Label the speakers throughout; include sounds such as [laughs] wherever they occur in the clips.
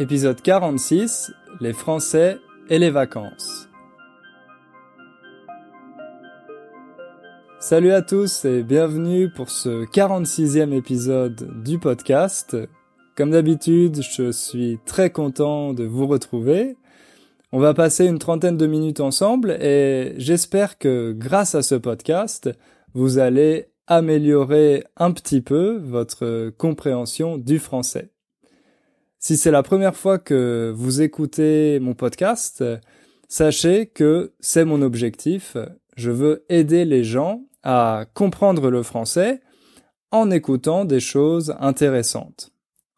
Speaker 1: Épisode 46 Les Français et les vacances. Salut à tous et bienvenue pour ce 46e épisode du podcast. Comme d'habitude, je suis très content de vous retrouver. On va passer une trentaine de minutes ensemble et j'espère que grâce à ce podcast, vous allez améliorer un petit peu votre compréhension du français. Si c'est la première fois que vous écoutez mon podcast, sachez que c'est mon objectif. Je veux aider les gens à comprendre le français en écoutant des choses intéressantes.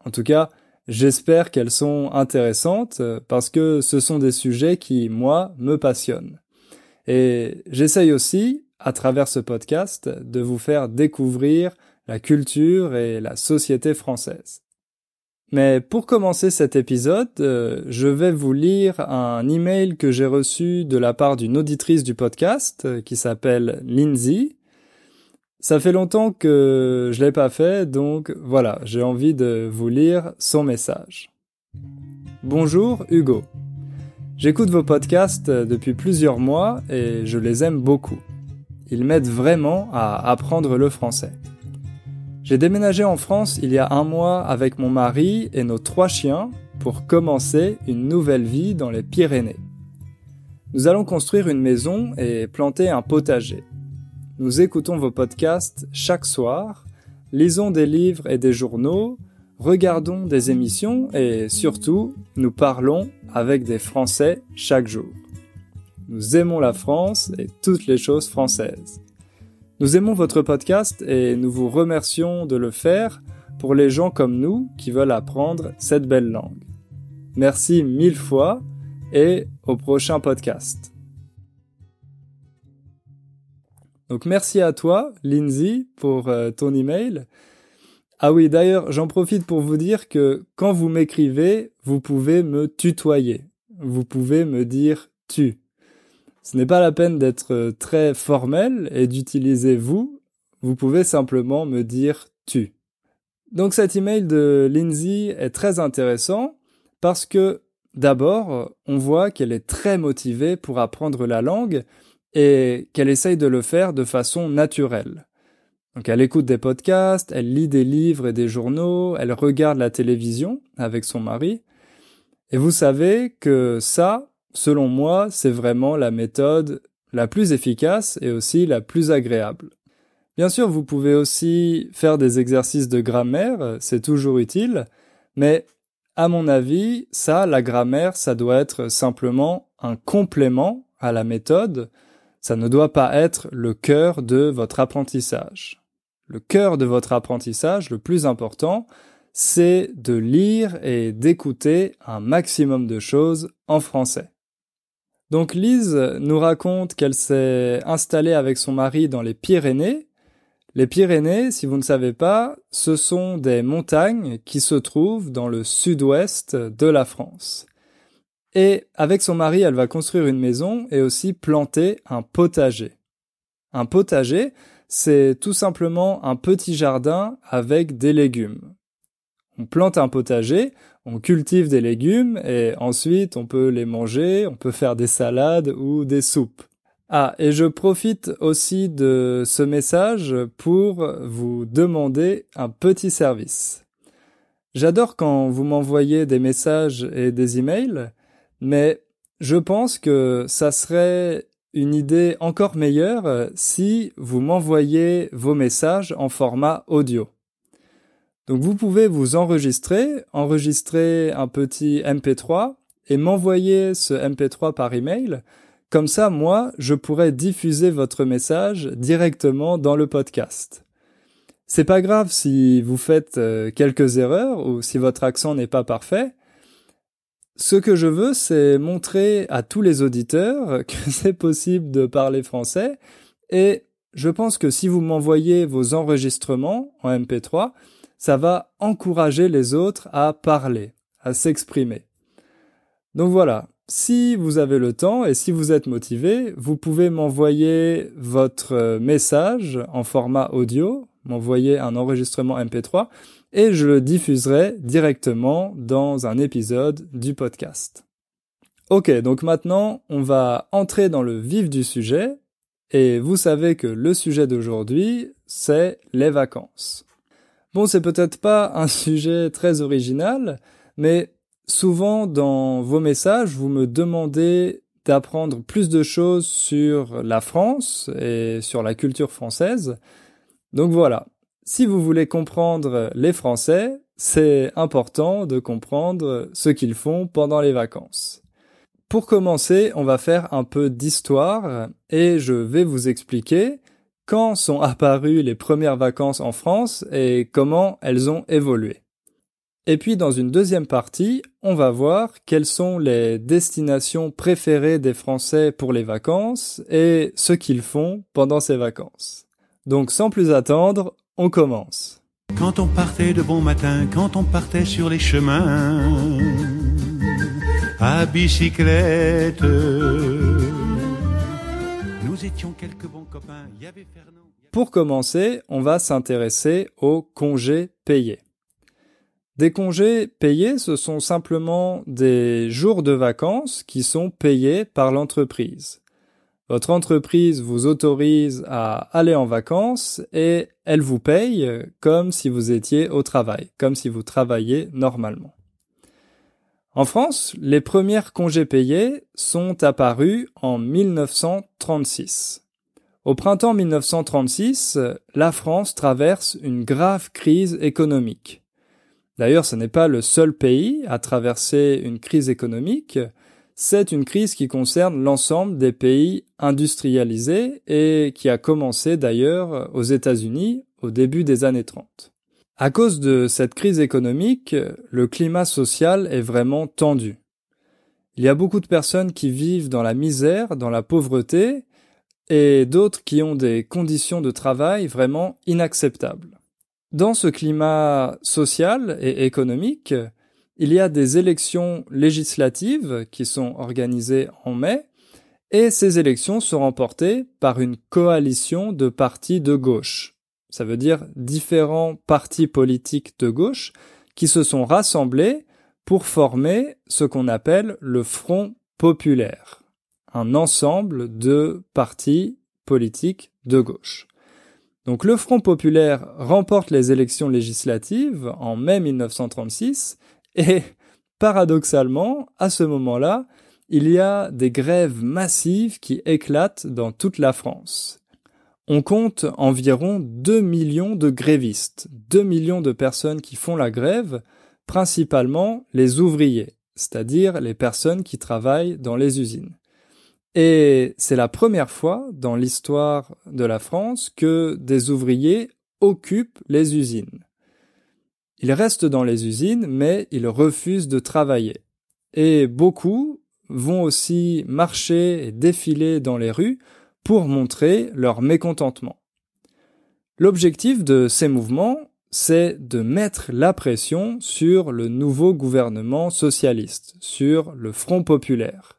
Speaker 1: En tout cas, j'espère qu'elles sont intéressantes parce que ce sont des sujets qui, moi, me passionnent. Et j'essaye aussi, à travers ce podcast, de vous faire découvrir la culture et la société française. Mais pour commencer cet épisode, euh, je vais vous lire un email que j'ai reçu de la part d'une auditrice du podcast euh, qui s'appelle Lindsay. Ça fait longtemps que je l'ai pas fait, donc voilà, j'ai envie de vous lire son message. Bonjour Hugo. J'écoute vos podcasts depuis plusieurs mois et je les aime beaucoup. Ils m'aident vraiment à apprendre le français. J'ai déménagé en France il y a un mois avec mon mari et nos trois chiens pour commencer une nouvelle vie dans les Pyrénées. Nous allons construire une maison et planter un potager. Nous écoutons vos podcasts chaque soir, lisons des livres et des journaux, regardons des émissions et surtout, nous parlons avec des Français chaque jour. Nous aimons la France et toutes les choses françaises. Nous aimons votre podcast et nous vous remercions de le faire pour les gens comme nous qui veulent apprendre cette belle langue. Merci mille fois et au prochain podcast. Donc merci à toi, Lindsay, pour euh, ton email. Ah oui, d'ailleurs, j'en profite pour vous dire que quand vous m'écrivez, vous pouvez me tutoyer. Vous pouvez me dire tu. Ce n'est pas la peine d'être euh, très formel et d'utiliser vous. Vous pouvez simplement me dire tu. Donc cet email de Lindsay est très intéressant parce que d'abord, on voit qu'elle est très motivée pour apprendre la langue et qu'elle essaye de le faire de façon naturelle. Donc elle écoute des podcasts, elle lit des livres et des journaux, elle regarde la télévision avec son mari. Et vous savez que ça, selon moi, c'est vraiment la méthode la plus efficace et aussi la plus agréable. Bien sûr, vous pouvez aussi faire des exercices de grammaire, c'est toujours utile, mais à mon avis, ça, la grammaire, ça doit être simplement un complément à la méthode, ça ne doit pas être le cœur de votre apprentissage. Le cœur de votre apprentissage, le plus important, c'est de lire et d'écouter un maximum de choses en français. Donc Lise nous raconte qu'elle s'est installée avec son mari dans les Pyrénées. Les Pyrénées, si vous ne savez pas, ce sont des montagnes qui se trouvent dans le sud-ouest de la France. Et avec son mari, elle va construire une maison et aussi planter un potager. Un potager, c'est tout simplement un petit jardin avec des légumes. On plante un potager, on cultive des légumes et ensuite on peut les manger, on peut faire des salades ou des soupes. Ah, et je profite aussi de ce message pour vous demander un petit service. J'adore quand vous m'envoyez des messages et des emails, mais je pense que ça serait une idée encore meilleure si vous m'envoyez vos messages en format audio. Donc vous pouvez vous enregistrer, enregistrer un petit MP3 et m'envoyer ce MP3 par email. Comme ça, moi, je pourrais diffuser votre message directement dans le podcast. C'est pas grave si vous faites euh, quelques erreurs ou si votre accent n'est pas parfait. Ce que je veux, c'est montrer à tous les auditeurs [laughs] que c'est possible de parler français et je pense que si vous m'envoyez vos enregistrements en MP3, ça va encourager les autres à parler, à s'exprimer. Donc voilà, si vous avez le temps et si vous êtes motivé, vous pouvez m'envoyer votre message en format audio, m'envoyer un enregistrement MP3 et je le diffuserai directement dans un épisode du podcast. Ok, donc maintenant on va entrer dans le vif du sujet et vous savez que le sujet d'aujourd'hui c'est les vacances. Bon, c'est peut-être pas un sujet très original, mais souvent dans vos messages vous me demandez d'apprendre plus de choses sur la France et sur la culture française. Donc voilà, si vous voulez comprendre les Français, c'est important de comprendre ce qu'ils font pendant les vacances. Pour commencer, on va faire un peu d'histoire et je vais vous expliquer quand sont apparues les premières vacances en France et comment elles ont évolué? Et puis dans une deuxième partie, on va voir quelles sont les destinations préférées des Français pour les vacances et ce qu'ils font pendant ces vacances. Donc sans plus attendre, on commence.
Speaker 2: Quand on partait de bon matin, quand on partait sur les chemins, à bicyclette,
Speaker 1: Pour commencer, on va s'intéresser aux congés payés. Des congés payés, ce sont simplement des jours de vacances qui sont payés par l'entreprise. Votre entreprise vous autorise à aller en vacances et elle vous paye comme si vous étiez au travail, comme si vous travailliez normalement. En France, les premiers congés payés sont apparus en 1936. Au printemps 1936, la France traverse une grave crise économique. D'ailleurs, ce n'est pas le seul pays à traverser une crise économique, c'est une crise qui concerne l'ensemble des pays industrialisés et qui a commencé d'ailleurs aux États-Unis au début des années 30. À cause de cette crise économique, le climat social est vraiment tendu. Il y a beaucoup de personnes qui vivent dans la misère, dans la pauvreté, et d'autres qui ont des conditions de travail vraiment inacceptables. Dans ce climat social et économique, il y a des élections législatives qui sont organisées en mai, et ces élections sont remportées par une coalition de partis de gauche. Ça veut dire différents partis politiques de gauche qui se sont rassemblés pour former ce qu'on appelle le Front populaire, un ensemble de partis politiques de gauche. Donc le Front populaire remporte les élections législatives en mai 1936 et paradoxalement, à ce moment-là, il y a des grèves massives qui éclatent dans toute la France. On compte environ 2 millions de grévistes, 2 millions de personnes qui font la grève, principalement les ouvriers, c'est-à-dire les personnes qui travaillent dans les usines. Et c'est la première fois dans l'histoire de la France que des ouvriers occupent les usines. Ils restent dans les usines, mais ils refusent de travailler. Et beaucoup vont aussi marcher et défiler dans les rues pour montrer leur mécontentement. L'objectif de ces mouvements, c'est de mettre la pression sur le nouveau gouvernement socialiste, sur le Front populaire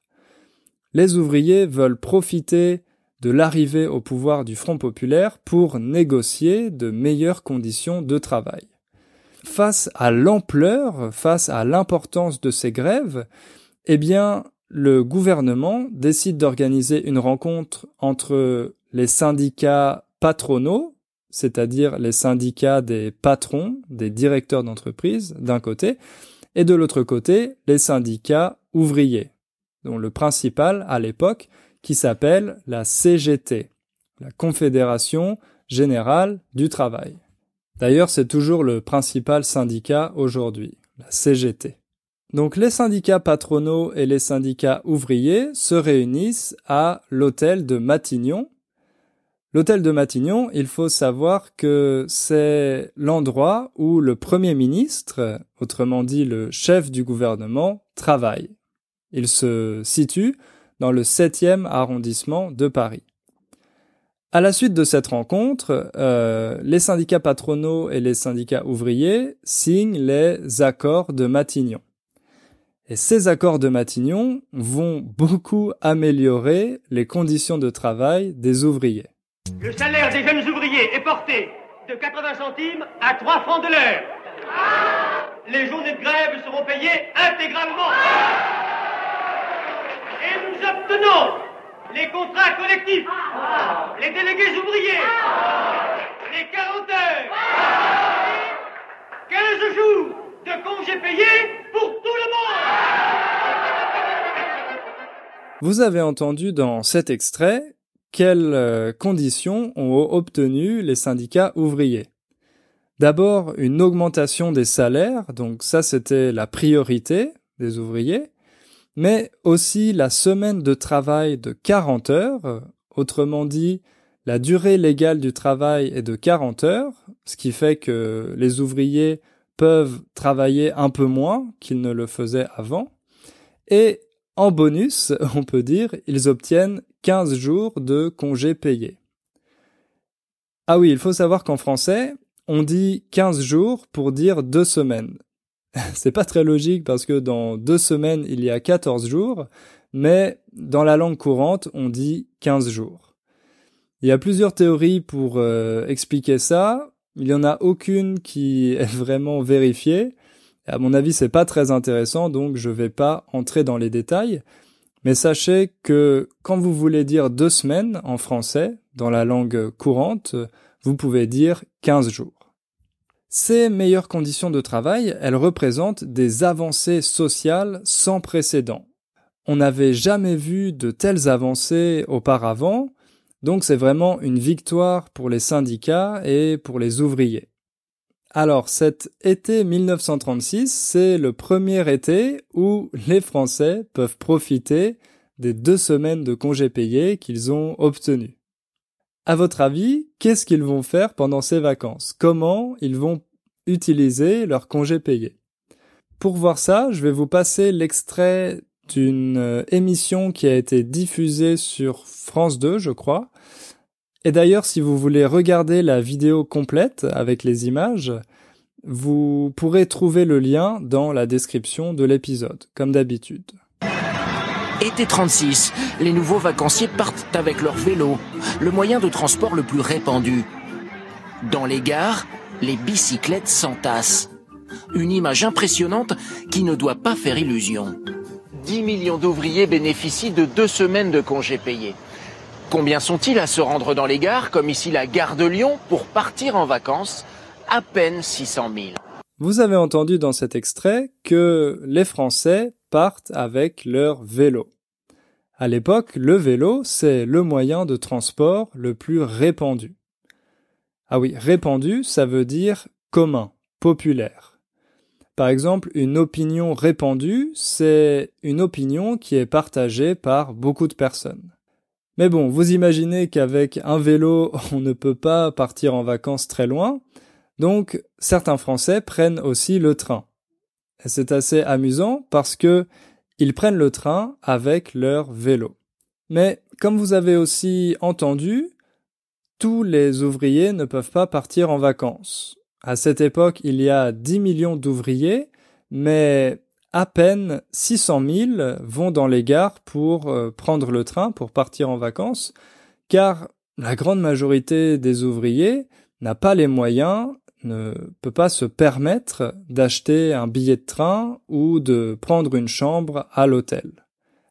Speaker 1: les ouvriers veulent profiter de l'arrivée au pouvoir du Front populaire pour négocier de meilleures conditions de travail. Face à l'ampleur, face à l'importance de ces grèves, eh bien, le gouvernement décide d'organiser une rencontre entre les syndicats patronaux, c'est-à-dire les syndicats des patrons, des directeurs d'entreprise, d'un côté, et de l'autre côté, les syndicats ouvriers, dont le principal à l'époque, qui s'appelle la CGT, la Confédération Générale du Travail. D'ailleurs, c'est toujours le principal syndicat aujourd'hui, la CGT. Donc les syndicats patronaux et les syndicats ouvriers se réunissent à l'hôtel de Matignon. L'hôtel de Matignon, il faut savoir que c'est l'endroit où le Premier ministre, autrement dit le chef du gouvernement, travaille. Il se situe dans le 7e arrondissement de Paris. À la suite de cette rencontre, euh, les syndicats patronaux et les syndicats ouvriers signent les accords de Matignon. Et ces accords de Matignon vont beaucoup améliorer les conditions de travail des ouvriers.
Speaker 3: Le salaire des jeunes ouvriers est porté de 80 centimes à 3 francs de l'heure. Les journées de grève seront payées intégralement. Et nous obtenons les contrats collectifs, les délégués ouvriers, les 40 heures, 15 jours de congés payés
Speaker 1: Vous avez entendu dans cet extrait quelles euh, conditions ont obtenu les syndicats ouvriers. D'abord, une augmentation des salaires, donc ça c'était la priorité des ouvriers, mais aussi la semaine de travail de 40 heures, autrement dit, la durée légale du travail est de 40 heures, ce qui fait que les ouvriers peuvent travailler un peu moins qu'ils ne le faisaient avant, et en bonus, [laughs] on peut dire, ils obtiennent 15 jours de congés payés. Ah oui, il faut savoir qu'en français, on dit 15 jours pour dire deux semaines. [laughs] C'est pas très logique parce que dans deux semaines, il y a 14 jours, mais dans la langue courante, on dit 15 jours. Il y a plusieurs théories pour euh, expliquer ça. Il n'y en a aucune qui est [laughs] vraiment vérifiée. À mon avis, c'est pas très intéressant, donc je vais pas entrer dans les détails. Mais sachez que quand vous voulez dire deux semaines en français, dans la langue courante, vous pouvez dire 15 jours. Ces meilleures conditions de travail, elles représentent des avancées sociales sans précédent. On n'avait jamais vu de telles avancées auparavant, donc c'est vraiment une victoire pour les syndicats et pour les ouvriers. Alors cet été 1936, c'est le premier été où les Français peuvent profiter des deux semaines de congés payés qu'ils ont obtenus. À votre avis, qu'est-ce qu'ils vont faire pendant ces vacances? Comment ils vont utiliser leurs congés payés? Pour voir ça, je vais vous passer l'extrait d'une euh, émission qui a été diffusée sur France 2, je crois, et d'ailleurs, si vous voulez regarder la vidéo complète avec les images, vous pourrez trouver le lien dans la description de l'épisode, comme d'habitude.
Speaker 4: Été 36, les nouveaux vacanciers partent avec leur vélo, le moyen de transport le plus répandu. Dans les gares, les bicyclettes s'entassent. Une image impressionnante qui ne doit pas faire illusion. 10 millions d'ouvriers bénéficient de deux semaines de congés payés. Combien sont-ils à se rendre dans les gares, comme ici la gare de Lyon, pour partir en vacances? À peine 600 000.
Speaker 1: Vous avez entendu dans cet extrait que les Français partent avec leur vélo. À l'époque, le vélo, c'est le moyen de transport le plus répandu. Ah oui, répandu, ça veut dire commun, populaire. Par exemple, une opinion répandue, c'est une opinion qui est partagée par beaucoup de personnes. Mais bon, vous imaginez qu'avec un vélo, [laughs] on ne peut pas partir en vacances très loin, donc certains Français prennent aussi le train. Et c'est assez amusant parce que ils prennent le train avec leur vélo. Mais comme vous avez aussi entendu, tous les ouvriers ne peuvent pas partir en vacances. À cette époque, il y a 10 millions d'ouvriers, mais à peine 600 000 vont dans les gares pour euh, prendre le train pour partir en vacances, car la grande majorité des ouvriers n'a pas les moyens, ne peut pas se permettre d'acheter un billet de train ou de prendre une chambre à l'hôtel.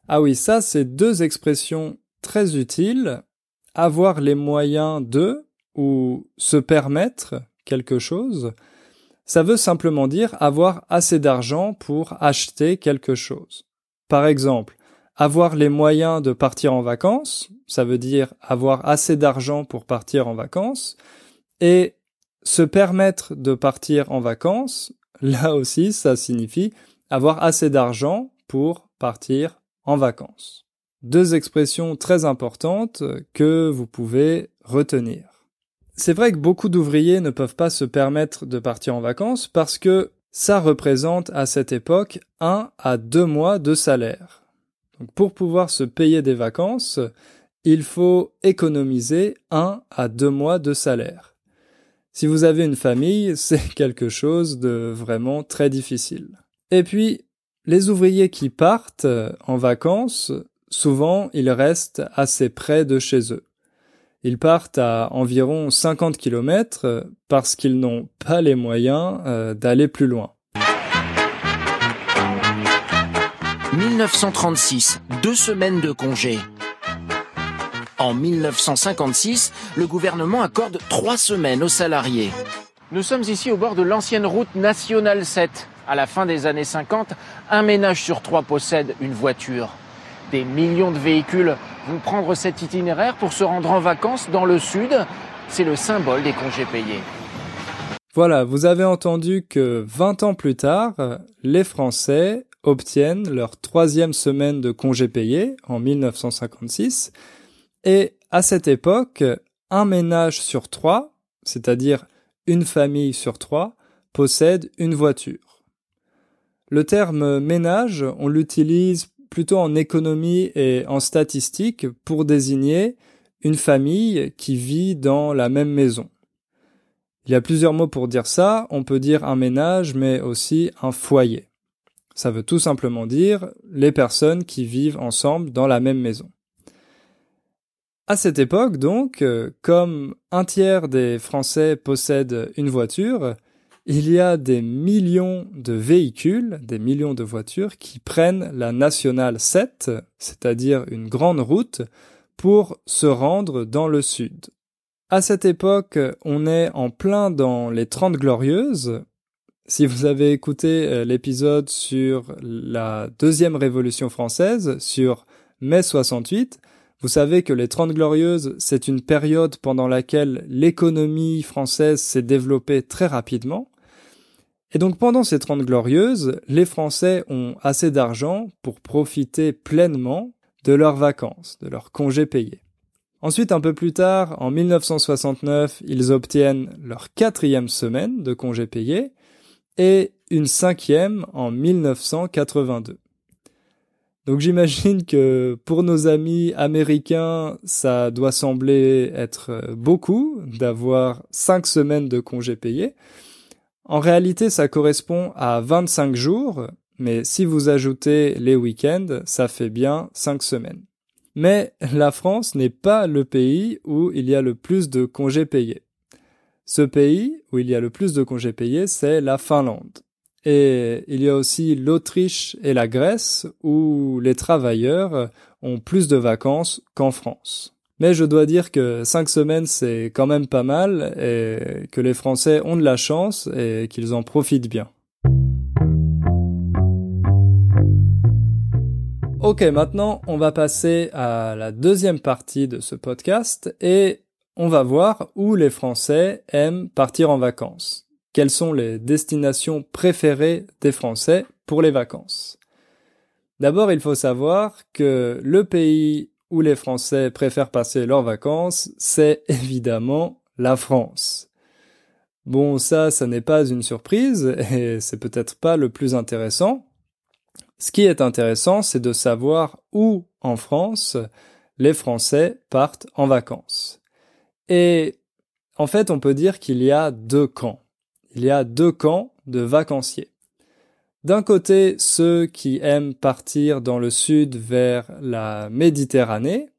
Speaker 1: Ah oui, ça c'est deux expressions très utiles. Avoir les moyens de ou se permettre quelque chose, ça veut simplement dire avoir assez d'argent pour acheter quelque chose. Par exemple, avoir les moyens de partir en vacances, ça veut dire avoir assez d'argent pour partir en vacances, et se permettre de partir en vacances, [laughs] là aussi, ça signifie avoir assez d'argent pour partir en vacances. Deux expressions très importantes que vous pouvez retenir. C'est vrai que beaucoup d'ouvriers ne peuvent pas se permettre de partir en vacances parce que ça représente à cette époque un à deux mois de salaire. Donc pour pouvoir se payer des vacances, il faut économiser un à deux mois de salaire. Si vous avez une famille, [laughs] c'est quelque chose de vraiment très difficile. Et puis, les ouvriers qui partent en vacances, souvent ils restent assez près de chez eux. Ils partent à environ 50 km parce qu'ils n'ont pas les moyens euh, d'aller plus loin.
Speaker 4: 1936, deux semaines de congé. En 1956, le gouvernement accorde trois semaines aux salariés. Nous sommes ici au bord de l'ancienne route nationale 7. À la fin des années 50, un ménage sur trois possède une voiture. Des millions de véhicules vont prendre cet itinéraire pour se rendre en vacances dans le sud. C'est le symbole des congés payés.
Speaker 1: Voilà, vous avez entendu que 20 ans plus tard, les Français obtiennent leur troisième semaine de congés payés en 1956. Et à cette époque, un ménage sur trois, c'est-à-dire une famille sur trois, possède une voiture. Le terme ménage, on l'utilise plutôt en économie et en statistique pour désigner une famille qui vit dans la même maison. Il y a plusieurs mots pour dire ça. On peut dire un ménage, mais aussi un foyer. Ça veut tout simplement dire les personnes qui vivent ensemble dans la même maison. À cette époque, donc, euh, comme un tiers des Français possèdent une voiture, il y a des millions de véhicules, des millions de voitures qui prennent la nationale 7, c'est-à-dire une grande route, pour se rendre dans le sud. À cette époque, on est en plein dans les Trente Glorieuses. Si vous avez écouté euh, l'épisode sur la deuxième révolution française, sur mai 68, vous savez que les Trente Glorieuses, c'est une période pendant laquelle l'économie française s'est développée très rapidement. Et donc pendant ces Trente Glorieuses, les Français ont assez d'argent pour profiter pleinement de leurs vacances, de leurs congés payés. Ensuite, un peu plus tard, en 1969, ils obtiennent leur quatrième semaine de congés payés et une cinquième en 1982. Donc j'imagine que pour nos amis américains, ça doit sembler être beaucoup d'avoir cinq semaines de congés payés. En réalité, ça correspond à 25 jours, mais si vous ajoutez les week-ends, ça fait bien cinq semaines. Mais la France n'est pas le pays où il y a le plus de congés payés. Ce pays où il y a le plus de congés payés, c'est la Finlande. Et il y a aussi l'Autriche et la Grèce où les travailleurs ont plus de vacances qu'en France. Mais je dois dire que cinq semaines c'est quand même pas mal et que les Français ont de la chance et qu'ils en profitent bien. Ok, maintenant on va passer à la deuxième partie de ce podcast et on va voir où les Français aiment partir en vacances quelles sont les destinations préférées des Français pour les vacances? D'abord, il faut savoir que le pays où les Français préfèrent passer leurs vacances, c'est évidemment la France. Bon, ça, ça n'est pas une surprise et c'est peut-être pas le plus intéressant. Ce qui est intéressant, c'est de savoir où en France les Français partent en vacances. Et en fait, on peut dire qu'il y a deux camps il y a deux camps de vacanciers. D'un côté, ceux qui aiment partir dans le sud vers la Méditerranée,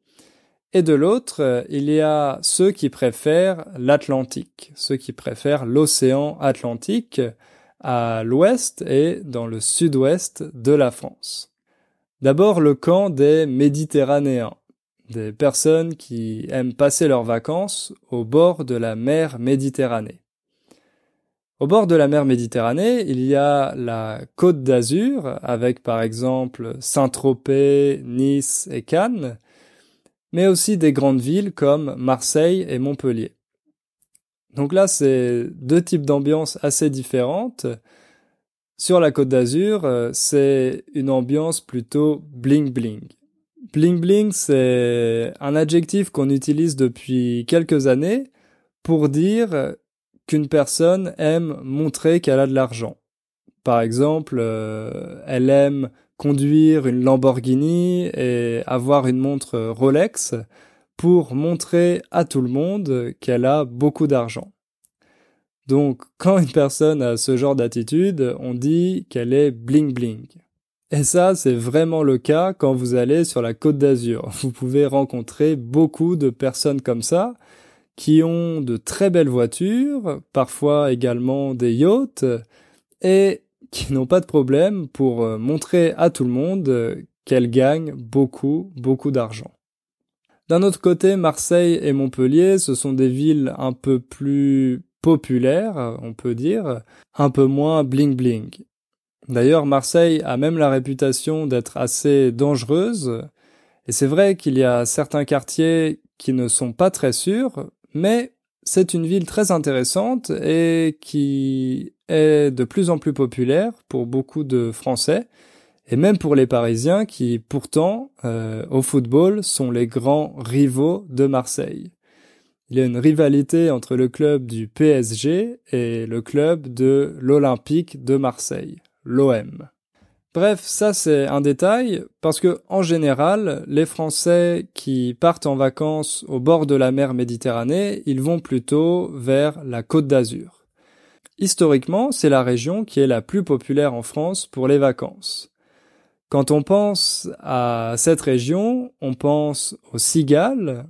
Speaker 1: et de l'autre, il y a ceux qui préfèrent l'Atlantique, ceux qui préfèrent l'océan Atlantique à l'ouest et dans le sud-ouest de la France. D'abord le camp des Méditerranéens, des personnes qui aiment passer leurs vacances au bord de la mer Méditerranée. Au bord de la mer Méditerranée, il y a la Côte d'Azur, avec par exemple Saint-Tropez, Nice et Cannes, mais aussi des grandes villes comme Marseille et Montpellier. Donc là, c'est deux types d'ambiances assez différentes. Sur la Côte d'Azur, c'est une ambiance plutôt bling bling. Bling bling, c'est un adjectif qu'on utilise depuis quelques années pour dire qu'une personne aime montrer qu'elle a de l'argent. Par exemple, euh, elle aime conduire une Lamborghini et avoir une montre Rolex pour montrer à tout le monde qu'elle a beaucoup d'argent. Donc, quand une personne a ce genre d'attitude, on dit qu'elle est bling bling. Et ça, c'est vraiment le cas quand vous allez sur la côte d'Azur. Vous pouvez rencontrer beaucoup de personnes comme ça, qui ont de très belles voitures, parfois également des yachts, et qui n'ont pas de problème pour euh, montrer à tout le monde euh, qu'elles gagnent beaucoup, beaucoup d'argent. D'un autre côté, Marseille et Montpellier, ce sont des villes un peu plus populaires, on peut dire, un peu moins bling bling. D'ailleurs, Marseille a même la réputation d'être assez dangereuse, et c'est vrai qu'il y a certains quartiers qui ne sont pas très sûrs, mais c'est une ville très intéressante et qui est de plus en plus populaire pour beaucoup de Français et même pour les Parisiens qui pourtant euh, au football sont les grands rivaux de Marseille. Il y a une rivalité entre le club du PSG et le club de l'Olympique de Marseille, l'OM. Bref, ça c'est un détail parce que en général, les Français qui partent en vacances au bord de la mer Méditerranée, ils vont plutôt vers la Côte d'Azur. Historiquement, c'est la région qui est la plus populaire en France pour les vacances. Quand on pense à cette région, on pense aux cigales,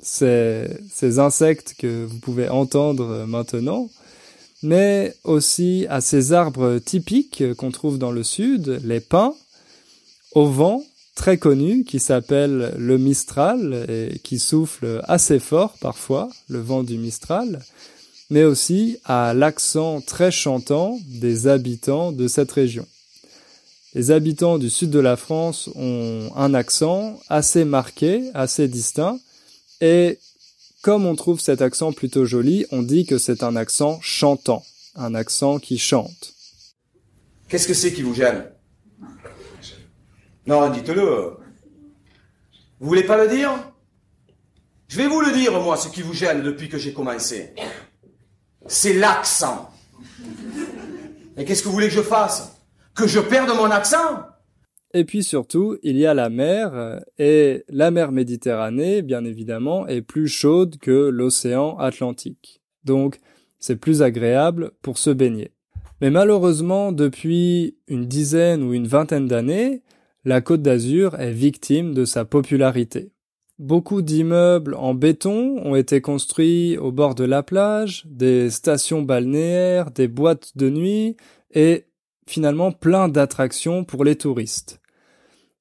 Speaker 1: ces, insectes que vous pouvez entendre maintenant, mais aussi à ces arbres typiques qu'on trouve dans le sud, les pins, au vent, très connu, qui s'appelle le Mistral et qui souffle assez fort parfois, le vent du Mistral, mais aussi à l'accent très chantant des habitants de cette région. Les habitants du sud de la France ont un accent assez marqué, assez distinct, et comme on trouve cet accent plutôt joli, on dit que c'est un accent chantant, un accent qui chante.
Speaker 5: Qu'est-ce que c'est qui vous gêne? Non, dites-le. Vous voulez pas le dire? Je vais vous le dire, moi, ce qui vous gêne depuis que j'ai commencé. C'est l'accent. Et qu'est-ce que vous voulez que je fasse? Que je perde mon accent?
Speaker 1: Et puis surtout, il y a la mer, et la mer Méditerranée, bien évidemment, est plus chaude que l'océan Atlantique. Donc, c'est plus agréable pour se baigner. Mais malheureusement, depuis une dizaine ou une vingtaine d'années, la Côte d'Azur est victime de sa popularité. Beaucoup d'immeubles en béton ont été construits au bord de la plage, des stations balnéaires, des boîtes de nuit, et finalement plein d'attractions pour les touristes.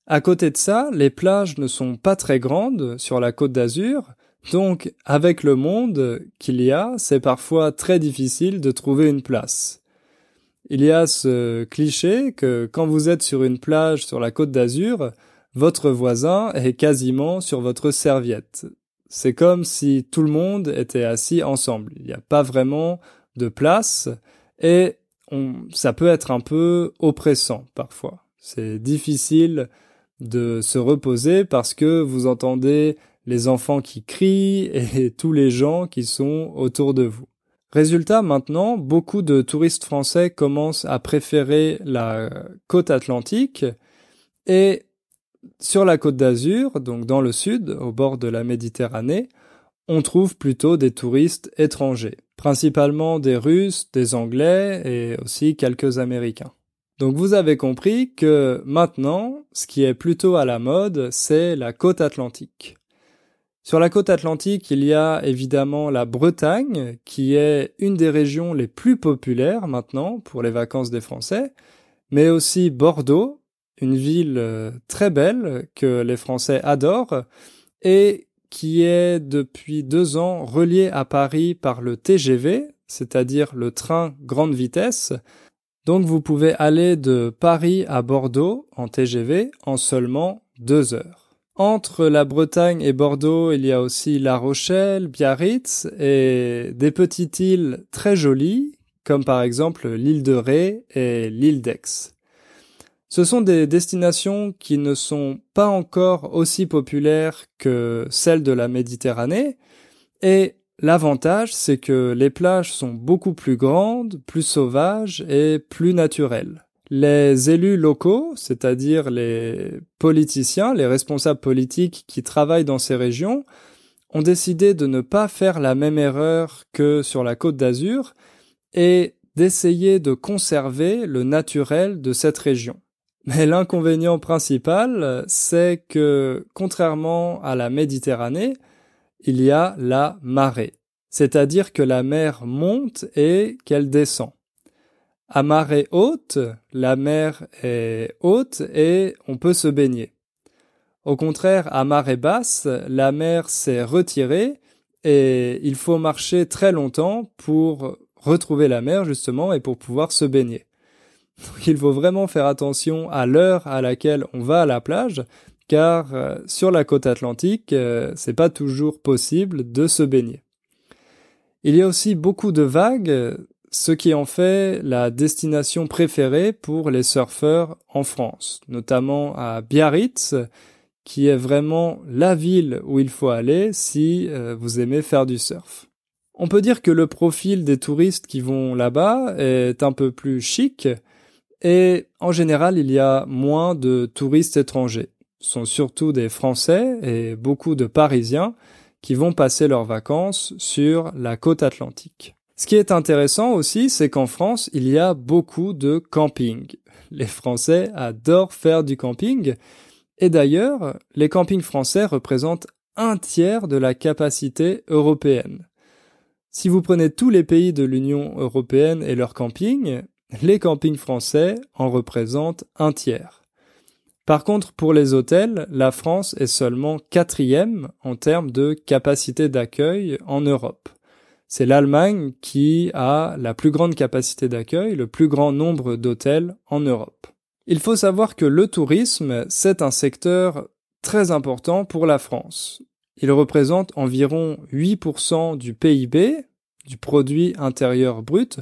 Speaker 1: À côté de ça, les plages ne sont pas très grandes sur la côte d'Azur, donc avec le monde qu'il y a, c'est parfois très difficile de trouver une place. Il y a ce cliché que quand vous êtes sur une plage sur la côte d'Azur, votre voisin est quasiment sur votre serviette. C'est comme si tout le monde était assis ensemble. Il n'y a pas vraiment de place et ça peut être un peu oppressant parfois. C'est difficile de se reposer parce que vous entendez les enfants qui crient [laughs] et tous les gens qui sont autour de vous. Résultat, maintenant, beaucoup de touristes français commencent à préférer la côte atlantique et sur la côte d'Azur, donc dans le sud, au bord de la Méditerranée, on trouve plutôt des touristes étrangers, principalement des Russes, des Anglais et aussi quelques Américains. Donc vous avez compris que maintenant, ce qui est plutôt à la mode, c'est la côte atlantique. Sur la côte atlantique, il y a évidemment la Bretagne, qui est une des régions les plus populaires maintenant pour les vacances des Français, mais aussi Bordeaux, une ville euh, très belle que les Français adorent, et qui est depuis deux ans relié à Paris par le TGV, c'est-à-dire le train grande vitesse. Donc vous pouvez aller de Paris à Bordeaux en TGV en seulement deux heures. Entre la Bretagne et Bordeaux, il y a aussi La Rochelle, Biarritz et des petites îles très jolies, comme par exemple l'île de Ré et l'île d'Aix. Ce sont des destinations qui ne sont pas encore aussi populaires que celles de la Méditerranée, et l'avantage c'est que les plages sont beaucoup plus grandes, plus sauvages et plus naturelles. Les élus locaux, c'est-à-dire les politiciens, les responsables politiques qui travaillent dans ces régions, ont décidé de ne pas faire la même erreur que sur la côte d'Azur et d'essayer de conserver le naturel de cette région. Mais l'inconvénient principal, c'est que, contrairement à la Méditerranée, il y a la marée. C'est-à-dire que la mer monte et qu'elle descend. À marée haute, la mer est haute et on peut se baigner. Au contraire, à marée basse, la mer s'est retirée et il faut marcher très longtemps pour retrouver la mer justement et pour pouvoir se baigner. Donc il faut vraiment faire attention à l'heure à laquelle on va à la plage car euh, sur la côte atlantique, euh, c'est pas toujours possible de se baigner. Il y a aussi beaucoup de vagues, ce qui en fait la destination préférée pour les surfeurs en France, notamment à Biarritz, qui est vraiment la ville où il faut aller si euh, vous aimez faire du surf. On peut dire que le profil des touristes qui vont là-bas est un peu plus chic et en général il y a moins de touristes étrangers. Sont surtout des Français et beaucoup de Parisiens qui vont passer leurs vacances sur la côte atlantique. Ce qui est intéressant aussi, c'est qu'en France, il y a beaucoup de camping. Les Français adorent faire du camping. Et d'ailleurs, les campings français représentent un tiers de la capacité européenne. Si vous prenez tous les pays de l'Union européenne et leurs campings, les campings français en représentent un tiers. Par contre, pour les hôtels, la France est seulement quatrième en termes de capacité d'accueil en Europe c'est l'Allemagne qui a la plus grande capacité d'accueil, le plus grand nombre d'hôtels en Europe. Il faut savoir que le tourisme, c'est un secteur très important pour la France. Il représente environ 8% du PIB, du produit intérieur brut,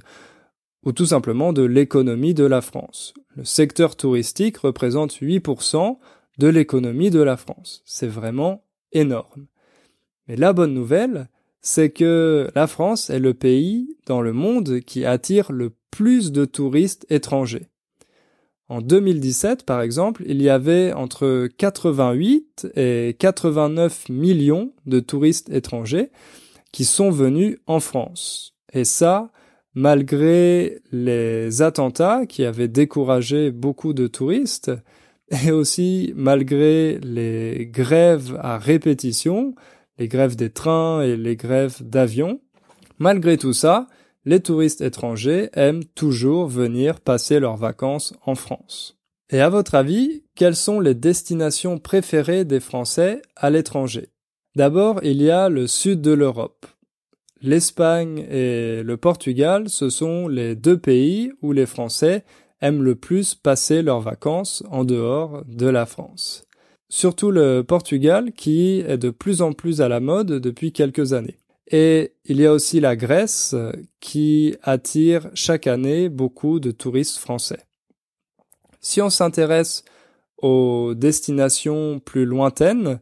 Speaker 1: ou tout simplement de l'économie de la France. Le secteur touristique représente 8% de l'économie de la France. C'est vraiment énorme. Mais la bonne nouvelle, c'est que la France est le pays dans le monde qui attire le plus de touristes étrangers. En 2017, par exemple, il y avait entre 88 et 89 millions de touristes étrangers qui sont venus en France. Et ça, malgré les attentats qui avaient découragé beaucoup de touristes, et aussi malgré les grèves à répétition les grèves des trains et les grèves d'avions. Malgré tout ça, les touristes étrangers aiment toujours venir passer leurs vacances en France. Et à votre avis, quelles sont les destinations préférées des Français à l'étranger? D'abord, il y a le sud de l'Europe. L'Espagne et le Portugal, ce sont les deux pays où les Français aiment le plus passer leurs vacances en dehors de la France surtout le Portugal qui est de plus en plus à la mode depuis quelques années. Et il y a aussi la Grèce qui attire chaque année beaucoup de touristes français. Si on s'intéresse aux destinations plus lointaines,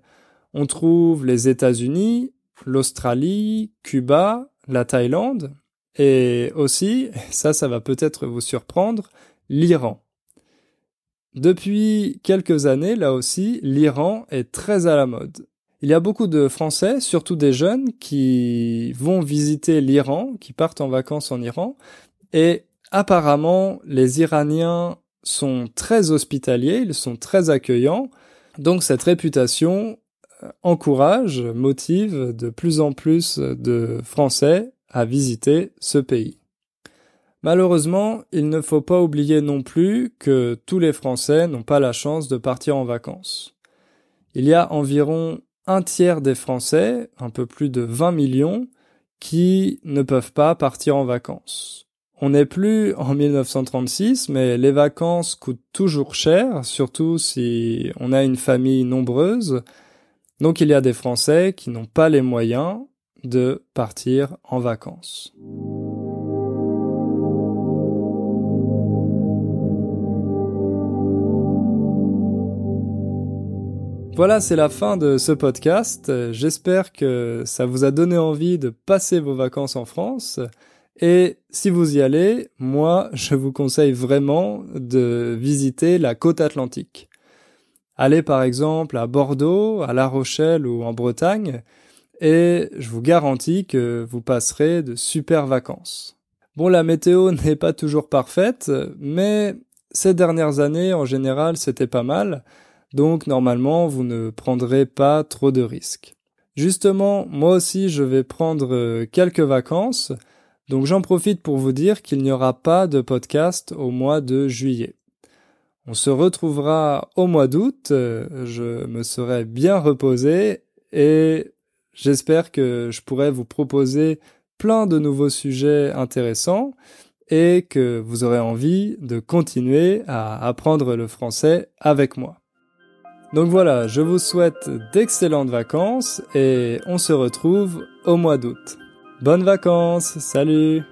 Speaker 1: on trouve les États-Unis, l'Australie, Cuba, la Thaïlande, et aussi, ça ça va peut-être vous surprendre, l'Iran. Depuis quelques années, là aussi, l'Iran est très à la mode. Il y a beaucoup de Français, surtout des jeunes, qui vont visiter l'Iran, qui partent en vacances en Iran, et apparemment, les Iraniens sont très hospitaliers, ils sont très accueillants, donc cette réputation encourage, motive de plus en plus de Français à visiter ce pays. Malheureusement, il ne faut pas oublier non plus que tous les Français n'ont pas la chance de partir en vacances. Il y a environ un tiers des Français, un peu plus de 20 millions, qui ne peuvent pas partir en vacances. On n'est plus en 1936, mais les vacances coûtent toujours cher, surtout si on a une famille nombreuse. Donc il y a des Français qui n'ont pas les moyens de partir en vacances. Voilà, c'est la fin de ce podcast. J'espère que ça vous a donné envie de passer vos vacances en France. Et si vous y allez, moi, je vous conseille vraiment de visiter la côte atlantique. Allez par exemple à Bordeaux, à La Rochelle ou en Bretagne, et je vous garantis que vous passerez de super vacances. Bon, la météo [laughs] n'est pas toujours parfaite, mais ces dernières années, en général, c'était pas mal, donc normalement, vous ne prendrez pas trop de risques. Justement, moi aussi, je vais prendre euh, quelques vacances, donc j'en profite pour vous dire qu'il n'y aura pas de podcast au mois de juillet. On se retrouvera au mois d'août, euh, je me serai bien reposé et j'espère que je pourrai vous proposer plein de nouveaux sujets intéressants et que vous aurez envie de continuer à apprendre le français avec moi. Donc voilà, je vous souhaite d'excellentes vacances et on se retrouve au mois d'août. Bonnes vacances, salut